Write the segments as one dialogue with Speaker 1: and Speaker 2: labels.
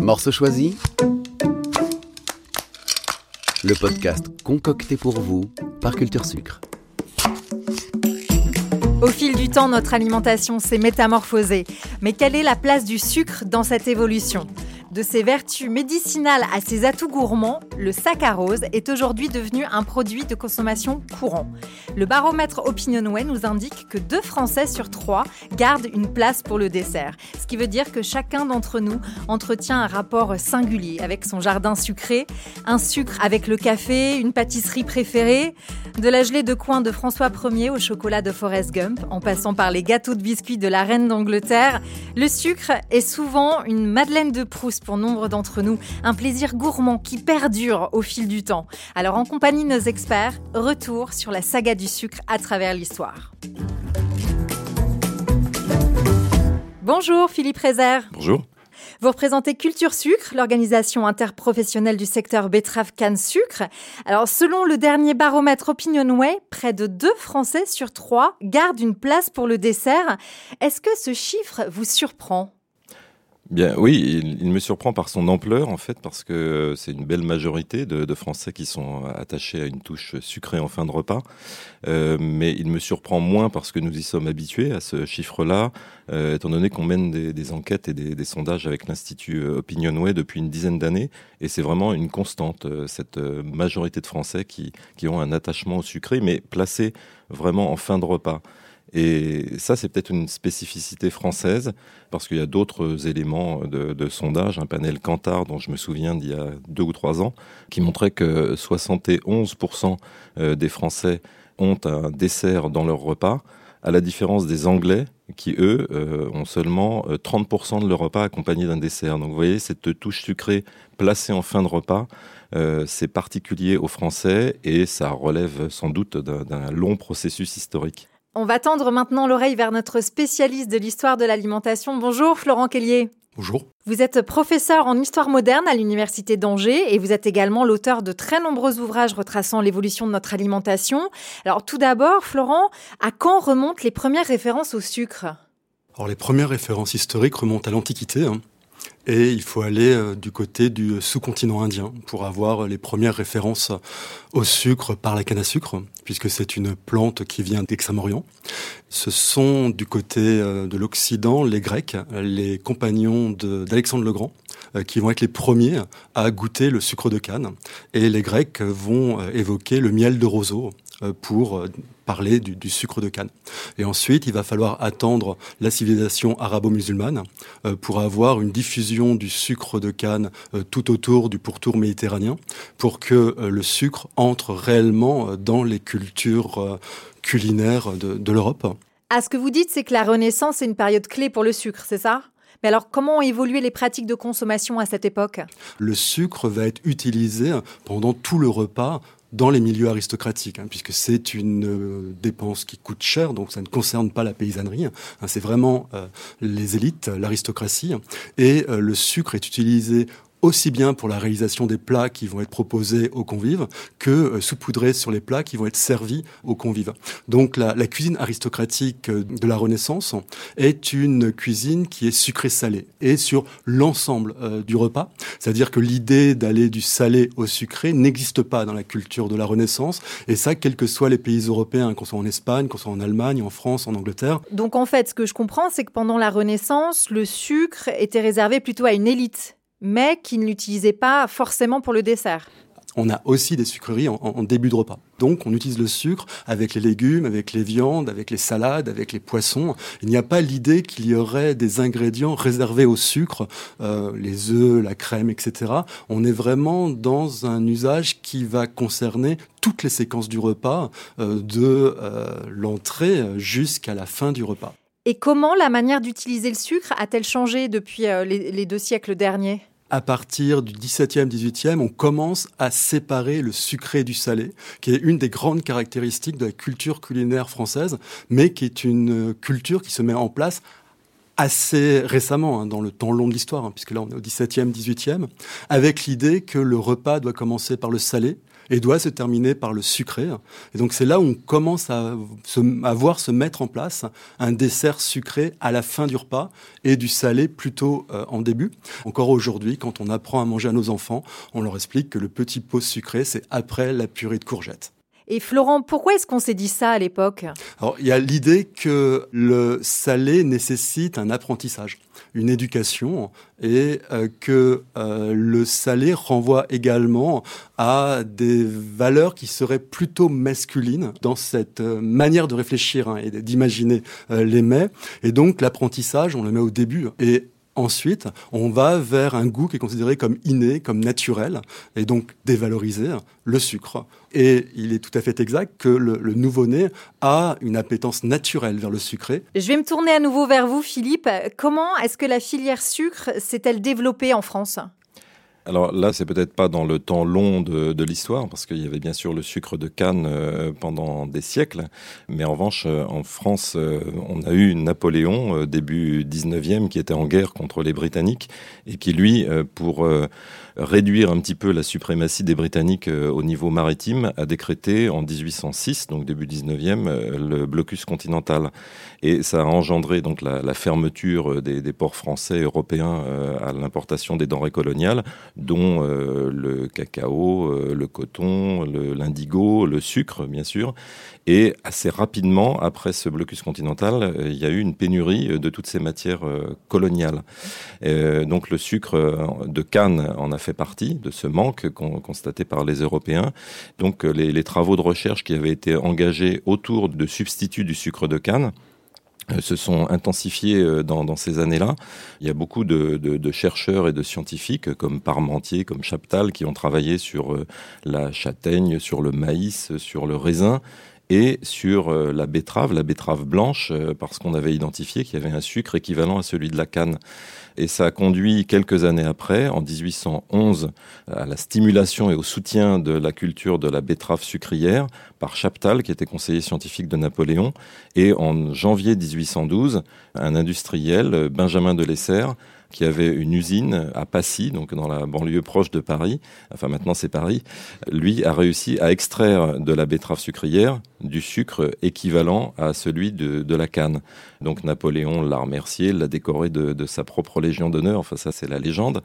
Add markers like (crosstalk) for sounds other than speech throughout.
Speaker 1: Morceau choisi Le podcast concocté pour vous par Culture Sucre.
Speaker 2: Au fil du temps, notre alimentation s'est métamorphosée. Mais quelle est la place du sucre dans cette évolution? De ses vertus médicinales à ses atouts gourmands, le saccharose est aujourd'hui devenu un produit de consommation courant. Le baromètre Opinionway nous indique que deux Français sur trois gardent une place pour le dessert, ce qui veut dire que chacun d'entre nous entretient un rapport singulier avec son jardin sucré, un sucre avec le café, une pâtisserie préférée, de la gelée de coin de François Ier au chocolat de Forrest Gump, en passant par les gâteaux de biscuits de la reine d'Angleterre, le sucre est souvent une Madeleine de Proust pour nombre d'entre nous, un plaisir gourmand qui perdure au fil du temps. Alors en compagnie de nos experts, retour sur la saga du sucre à travers l'histoire. Bonjour Philippe Rézère.
Speaker 3: Bonjour.
Speaker 2: Vous représentez Culture Sucre, l'organisation interprofessionnelle du secteur betterave canne sucre. Alors, selon le dernier baromètre Opinionway, près de deux Français sur trois gardent une place pour le dessert. Est-ce que ce chiffre vous surprend?
Speaker 3: Bien, oui, il, me surprend par son ampleur en fait, parce que c'est une belle majorité de, Français qui sont attachés à une touche sucrée en fin de repas. Euh, mais il me surprend moins parce que nous y sommes habitués à ce chiffre-là, euh, étant donné qu'on mène des, enquêtes et des, sondages avec l'Institut Opinionway depuis une dizaine d'années, et c'est vraiment une constante euh, cette majorité de Français qui, qui ont un attachement au sucré, mais placé vraiment en fin de repas. Et ça, c'est peut-être une spécificité française, parce qu'il y a d'autres éléments de, sondage, un panel Kantar dont je me souviens d'il y a deux ou trois ans, qui montrait que 71% euh, des Français ont un dessert dans leur repas, à la différence des Anglais, qui eux euh, ont seulement 30% euh, de leur repas accompagné d'un dessert. Donc vous voyez, cette touche sucrée placée en fin de repas, c'est particulier aux Français et ça relève sans doute d'un long processus historique.
Speaker 2: On va tendre maintenant l'oreille vers notre spécialiste de l'histoire de l'alimentation. Bonjour Florent Kellier.
Speaker 4: Bonjour.
Speaker 2: Vous êtes professeur en histoire moderne à l'Université d'Angers et vous êtes également l'auteur de très nombreux ouvrages retraçant l'évolution de notre alimentation. Alors tout d'abord, Florent, à quand remontent les premières références au sucre?
Speaker 4: Alors les premières références historiques remontent à l'Antiquité. Hein. Et il faut aller euh, du côté du sous-continent indien pour avoir les premières références au sucre par la canne à sucre, puisque c'est une plante qui vient d'Extrême-Orient. Ce sont du côté euh, de l'Occident les Grecs, les compagnons d'Alexandre le Grand, qui vont être les premiers à goûter le sucre de canne. Et les Grecs vont évoquer le miel de roseau pour parler du, sucre de canne. Et ensuite, il va falloir attendre la civilisation arabo-musulmane euh, pour avoir une diffusion du sucre de canne euh, tout autour du pourtour méditerranéen, pour que euh, le sucre entre réellement dans les cultures culinaires de, de l'Europe.
Speaker 2: Ah, ce que vous dites, c'est que la Renaissance est une période clé pour le sucre, c'est ça? Mais alors, comment ont évolué les pratiques de consommation à cette époque?
Speaker 4: Le sucre va être utilisé pendant tout le repas dans les milieux aristocratiques, hein, puisque c'est une euh, dépense qui coûte cher, donc ça ne concerne pas la paysannerie, hein, c'est vraiment euh, les élites, l'aristocratie, et euh, le sucre est utilisé aussi bien pour la réalisation des plats qui vont être proposés aux convives que euh, saupoudrés sur les plats qui vont être servis aux convives. Donc la, cuisine aristocratique euh, de la Renaissance est une cuisine qui est sucrée-salée et sur l'ensemble euh, du repas. C'est-à-dire que l'idée d'aller du salé au sucré n'existe pas dans la culture de la Renaissance et ça, quels que soient les pays européens, qu'on soit en Espagne, qu'on soit en Allemagne, en France, en Angleterre.
Speaker 2: Donc en fait, ce que je comprends, c'est que pendant la Renaissance, le sucre était réservé plutôt à une élite mais qui ne l'utilisaient pas forcément pour le dessert.
Speaker 4: On a aussi des sucreries en, début de repas. Donc on utilise le sucre avec les légumes, avec les viandes, avec les salades, avec les poissons. Il n'y a pas l'idée qu'il y aurait des ingrédients réservés au sucre, euh, les œufs, la crème, etc. On est vraiment dans un usage qui va concerner toutes les séquences du repas, euh, de euh, l'entrée jusqu'à la fin du repas.
Speaker 2: Et comment la manière d'utiliser le sucre a-t-elle changé depuis les deux siècles derniers?
Speaker 4: À partir du XVIIe, XVIIIe, on commence à séparer le sucré du salé, qui est une des grandes caractéristiques de la culture culinaire française, mais qui est une culture qui se met en place assez récemment, hein, dans le temps long de l'histoire, hein, puisque là on est au XVIIe, XVIIIe, avec l'idée que le repas doit commencer par le salé, et doit se terminer par le sucré. Et donc c'est là où on commence à, se, à voir se mettre en place un dessert sucré à la fin du repas et du salé plutôt euh, en début. Encore aujourd'hui, quand on apprend à manger à nos enfants, on leur explique que le petit pot sucré, c'est après la purée de courgettes.
Speaker 2: Et Florent, pourquoi est-ce qu'on s'est dit ça à l'époque?
Speaker 4: Alors, il y a l'idée que le salé nécessite un apprentissage, une éducation, et euh, que euh, le salé renvoie également à des valeurs qui seraient plutôt masculines dans cette euh, manière de réfléchir hein, et d'imaginer les mets. Et donc, l'apprentissage, on le met au début. Et Ensuite, on va vers un goût qui est considéré comme inné, comme naturel, et donc dévaloriser le sucre. Et il est tout à fait exact que le, nouveau-né a une appétence naturelle vers le sucré.
Speaker 2: Je vais me tourner à nouveau vers vous, Philippe. Comment est-ce que la filière sucre s'est-elle développée en France?
Speaker 3: Alors là, c'est peut-être pas dans le temps long de, l'histoire, parce qu'il y avait bien sûr le sucre de canne euh, pendant des siècles, mais en revanche, euh, en France, euh, on a eu Napoléon, début 19e, qui était en guerre contre les Britanniques, et qui, lui, pour réduire un petit peu la suprématie des Britanniques au niveau maritime, a décrété en 1806, donc début 19e, le blocus continental. Et ça a engendré donc la, fermeture des, ports français européens à l'importation des denrées coloniales, dont euh, le cacao, euh, le coton, l'indigo, le, sucre, bien sûr. Et assez rapidement, après ce blocus continental, euh, il y a eu une pénurie de toutes ces matières coloniales. donc le sucre de canne en a fait partie de ce manque constaté par les Européens. Donc les, travaux de recherche qui avaient été engagés autour de substituts du sucre de canne se sont intensifiés euh, dans, dans ces années-là. Il y a beaucoup de, de, de, chercheurs et de scientifiques comme Parmentier, comme Chaptal, qui ont travaillé sur euh, la châtaigne, sur le maïs, sur le raisin et sur la betterave, la betterave blanche, parce qu'on avait identifié qu'il y avait un sucre équivalent à celui de la canne. Et ça a conduit quelques années après, en 1811, à la stimulation et au soutien de la culture de la betterave sucrière par Chaptal, qui était conseiller scientifique de Napoléon. Et en janvier 1812, un industriel, Benjamin de Lesser, qui avait une usine à Passy, donc dans la banlieue proche de Paris, enfin maintenant c'est Paris, lui a réussi à extraire de la betterave sucrière du sucre équivalent à celui de, la canne. Donc Napoléon l'a remercié, l'a décoré de, de, sa propre Légion d'honneur, enfin ça c'est la légende,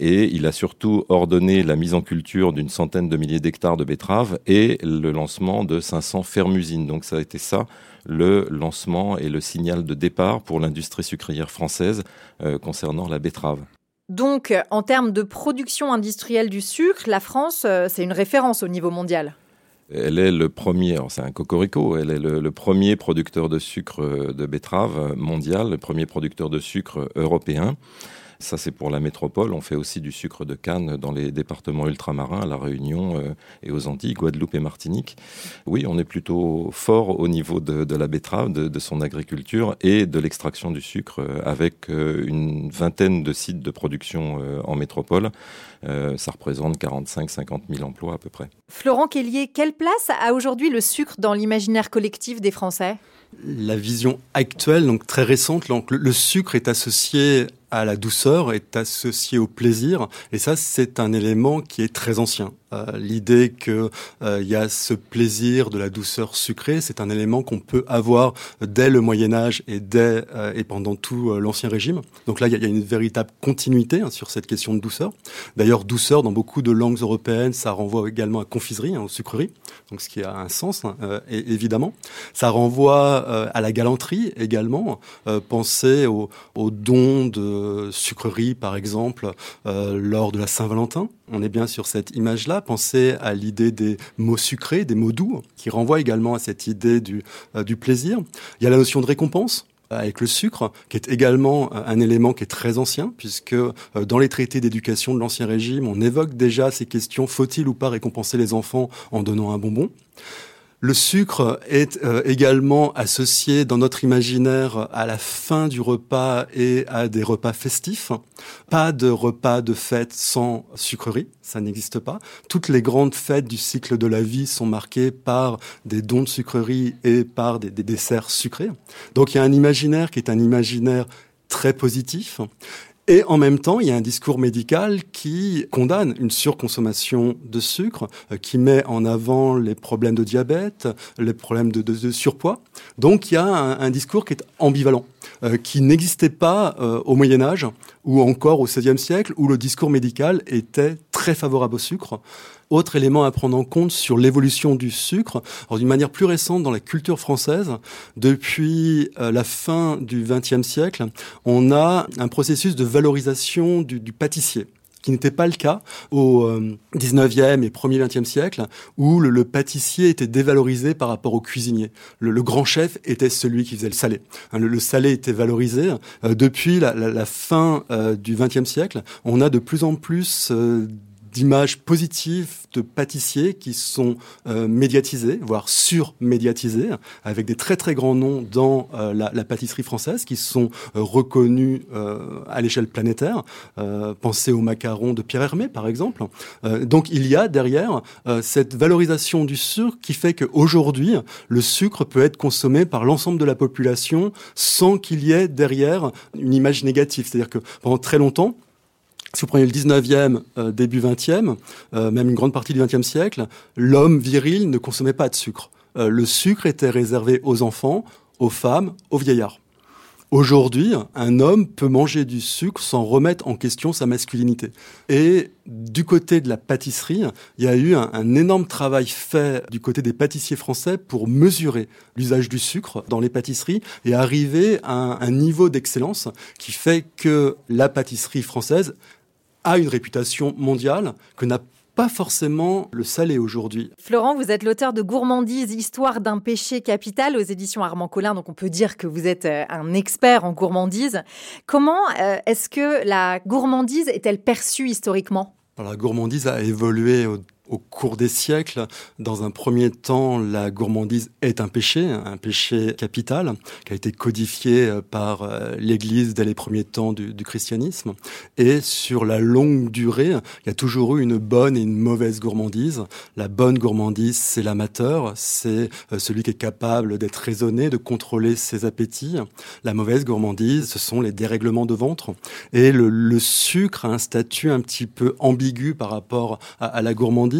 Speaker 3: et il a surtout ordonné la mise en culture d'une centaine de milliers d'hectares de betteraves et le lancement de 500 fermes-usines. Donc ça a été ça le lancement et le signal de départ pour l'industrie sucrière française euh, concernant la betterave.
Speaker 2: Donc, en termes de production industrielle du sucre, la France, euh, c'est une référence au niveau mondial
Speaker 3: elle est le premier, c'est un cocorico, elle est le, premier producteur de sucre euh, de betterave mondial, le premier producteur de sucre européen. Ça, c'est pour la métropole. On fait aussi du sucre de canne dans les départements ultramarins, à La Réunion euh, et aux Antilles, Guadeloupe et Martinique. Oui, on est plutôt fort au niveau de, la betterave, de, son agriculture et de l'extraction du sucre, euh, avec euh, une vingtaine de sites de production en métropole. ça représente 45-50 000 emplois à peu près.
Speaker 2: Florent Kellier, quelle place a aujourd'hui le sucre dans l'imaginaire collectif des Français?
Speaker 4: La vision actuelle, donc très récente, le, sucre est associé à la douceur, est associé au plaisir, et ça c'est un élément qui est très ancien. Euh, l'idée qu'il euh, y a ce plaisir de la douceur sucrée, c'est un élément qu'on peut avoir dès le Moyen Âge et dès euh, et pendant tout l'Ancien Régime. Donc là, il y, a une véritable continuité hein, sur cette question de douceur. D'ailleurs, douceur dans beaucoup de langues européennes, ça renvoie également à confiserie, hein, aux sucreries, donc ce qui a un sens hein, évidemment. Ça renvoie à la galanterie également. pensez aux, dons de sucreries, par exemple, lors de la Saint-Valentin. On est bien sur cette image-là. Pensez à l'idée des mots sucrés, des mots doux, qui renvoient également à cette idée du, euh, plaisir. Il y a la notion de récompense euh, avec le sucre, qui est également euh, un élément qui est très ancien, puisque dans les traités d'éducation de l'Ancien Régime, on évoque déjà ces questions, faut-il ou pas récompenser les enfants en donnant un bonbon? Le sucre est euh, également associé dans notre imaginaire à la fin du repas et à des repas festifs. Pas de repas de fête sans sucrerie, ça n'existe pas. Toutes les grandes fêtes du cycle de la vie sont marquées par des dons de sucrerie et par des, des desserts sucrés. Donc il y a un imaginaire qui est un imaginaire très positif Et en même temps, il y a un discours médical qui condamne une surconsommation de sucre, euh, qui met en avant les problèmes de diabète, les problèmes de, surpoids. Donc il y a un, un discours qui est ambivalent, euh, qui n'existait pas euh, au Moyen Âge ou encore au XVIe siècle, où le discours médical était très favorable au sucre. Autre élément à prendre en compte sur l'évolution du sucre, d'une manière plus récente dans la culture française, depuis euh, la fin du XXe siècle, on a un processus de valorisation du, pâtissier qui n'était pas le cas au 19e et 1er 20e siècle, où le, pâtissier était dévalorisé par rapport au cuisinier. Le, grand chef était celui qui faisait le salé. Hein, le, salé était valorisé. Euh, depuis la, fin euh, du 20e siècle, on a de plus en plus euh, d'images positives de pâtissiers qui sont euh, médiatisés, voire surmédiatisés, avec des très très grands noms dans euh, la, la, pâtisserie française qui sont euh, reconnus à l'échelle planétaire. pensez au macaron de Pierre Hermé, par exemple. donc il y a derrière cette valorisation du sucre qui fait qu'aujourd'hui, le sucre peut être consommé par l'ensemble de la population sans qu'il y ait derrière une image négative. C'est-à-dire que pendant très longtemps, si vous prenez le 19e, euh, début 20e, euh, même une grande partie du 20e siècle, l'homme viril ne consommait pas de sucre. Euh, le sucre était réservé aux enfants, aux femmes, aux vieillards. Aujourd'hui, un homme peut manger du sucre sans remettre en question sa masculinité. Et du côté de la pâtisserie, il y a eu un, énorme travail fait du côté des pâtissiers français pour mesurer l'usage du sucre dans les pâtisseries et arriver à un niveau d'excellence qui fait que la pâtisserie française a une réputation mondiale que n'a pas forcément le salé aujourd'hui.
Speaker 2: Florent, vous êtes l'auteur de Gourmandise, Histoire d'un péché capital aux éditions Armand Collin, donc on peut dire que vous êtes euh, un expert en gourmandise. Comment euh, est-ce que la gourmandise est-elle perçue historiquement?
Speaker 4: Alors, La gourmandise a évolué au au cours des siècles. Dans un premier temps, la gourmandise est un péché, un péché capital, qui a été codifié euh, par euh, l'Église dès les premiers temps du, christianisme. Et sur la longue durée, il y a toujours eu une bonne et une mauvaise gourmandise. La bonne gourmandise, c'est l'amateur, c'est euh, celui qui est capable d'être raisonné, de contrôler ses appétits. La mauvaise gourmandise, ce sont les dérèglements de ventre. Et le, sucre a un statut un petit peu ambigu par rapport à la gourmandise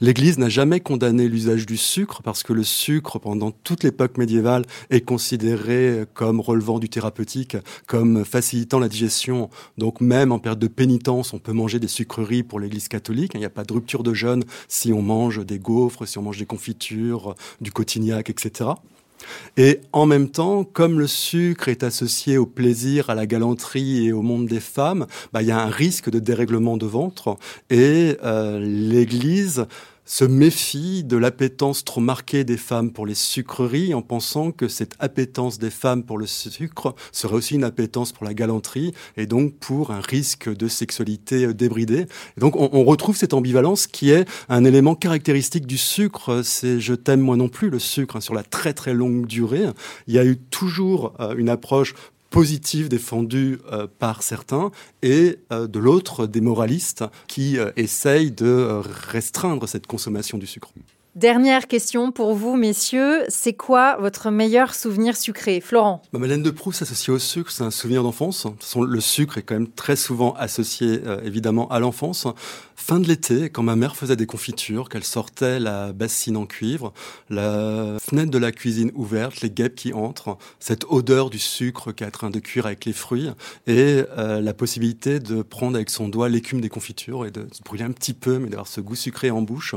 Speaker 4: L'Église n'a jamais condamné l'usage du sucre parce que le sucre, pendant toute l'époque médiévale, est considéré comme relevant du thérapeutique, comme facilitant la digestion. Donc même en période de pénitence, on peut manger des sucreries pour l'Église catholique. Il n'y a pas de rupture de jeûne si on mange des gaufres, si on mange des confitures, du cotignac, etc. Et en même temps, comme le sucre est associé au plaisir, à la galanterie et au monde des femmes, bah, il y a un risque de dérèglement de ventre. Et euh, l'Église se méfie de l'appétence trop marquée des femmes pour les sucreries en pensant que cette appétence des femmes pour le sucre serait aussi une appétence pour la galanterie et donc pour un risque de sexualité débridée. Et donc on, on, retrouve cette ambivalence qui est un élément caractéristique du sucre. C'est je t'aime moi non plus le sucre hein, sur la très très longue durée. Il y a eu toujours euh, une approche positive défendue euh, par certains et euh, de l'autre des moralistes qui euh, essayent de restreindre cette consommation du sucre.
Speaker 2: Dernière question pour vous, messieurs. C'est quoi votre meilleur souvenir sucré? Florent
Speaker 4: Ma Madeleine de Proust associée au sucre, c'est un souvenir d'enfance. Le sucre est quand même très souvent associé euh, évidemment à l'enfance. Fin de l'été, quand ma mère faisait des confitures, qu'elle sortait la bassine en cuivre, la fenêtre de la cuisine ouverte, les guêpes qui entrent, cette odeur du sucre qui est en train de cuire avec les fruits et euh, la possibilité de prendre avec son doigt l'écume des confitures et de se brûler un petit peu, mais d'avoir ce goût sucré en bouche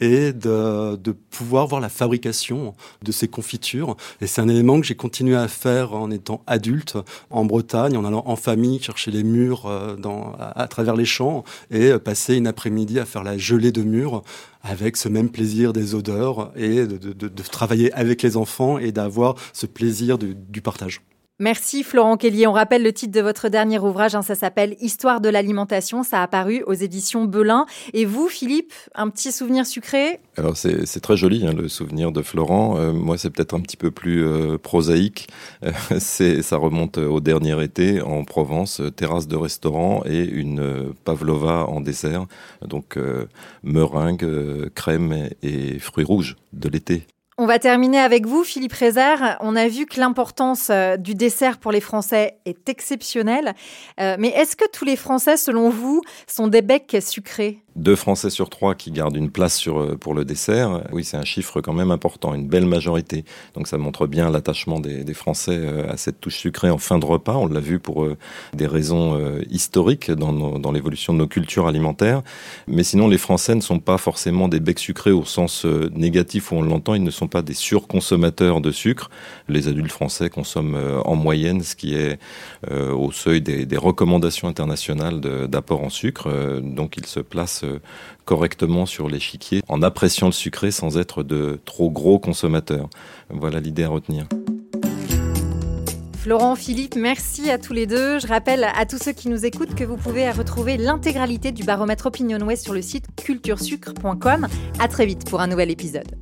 Speaker 4: et de de pouvoir voir la fabrication de ces confitures. Et c'est un élément que j'ai continué à faire en étant adulte en Bretagne, en allant en famille chercher les murs euh, à, travers les champs et euh, passer une après-midi à faire la gelée de murs avec ce même plaisir des odeurs et de, travailler avec les enfants et d'avoir ce plaisir du partage.
Speaker 2: Merci Florent Kelly. On rappelle le titre de votre dernier ouvrage, hein, ça s'appelle Histoire de l'alimentation, ça a apparu aux éditions Belin. Et vous, Philippe, un petit souvenir sucré?
Speaker 3: Alors c'est très joli hein, le souvenir de Florent. Euh, moi c'est peut-être un petit peu plus euh, prosaïque. Euh, (laughs) ça remonte au dernier été en Provence, terrasse de restaurant et une pavlova en dessert. Donc meringue, crème et fruits rouges de l'été.
Speaker 2: On va terminer avec vous, Philippe Rézère. On a vu que l'importance euh, du dessert pour les Français est exceptionnelle. Euh, mais est-ce que tous les Français, selon vous, sont des becs sucrés?
Speaker 3: Deux Français sur trois qui gardent une place sur, euh, pour le dessert, oui, c'est un chiffre quand même important, une belle majorité. Donc ça montre bien l'attachement des, des, Français euh, à cette touche sucrée en fin de repas. On l'a vu pour euh, des raisons historiques dans, dans l'évolution de nos cultures alimentaires. Mais sinon, les Français ne sont pas forcément des becs sucrés au sens négatif où on l'entend. Ils ne sont pas des surconsommateurs de sucre. Les adultes français consomment en moyenne ce qui est au seuil des, des recommandations internationales d'apport en sucre. donc ils se placent correctement sur l'échiquier en appréciant le sucré sans être de trop gros consommateurs. Voilà l'idée à retenir.
Speaker 2: Florent, Philippe, merci à tous les deux. Je rappelle à tous ceux qui nous écoutent que vous pouvez retrouver l'intégralité du baromètre Opinion West sur le site culturesucre.com. À très vite pour un nouvel épisode.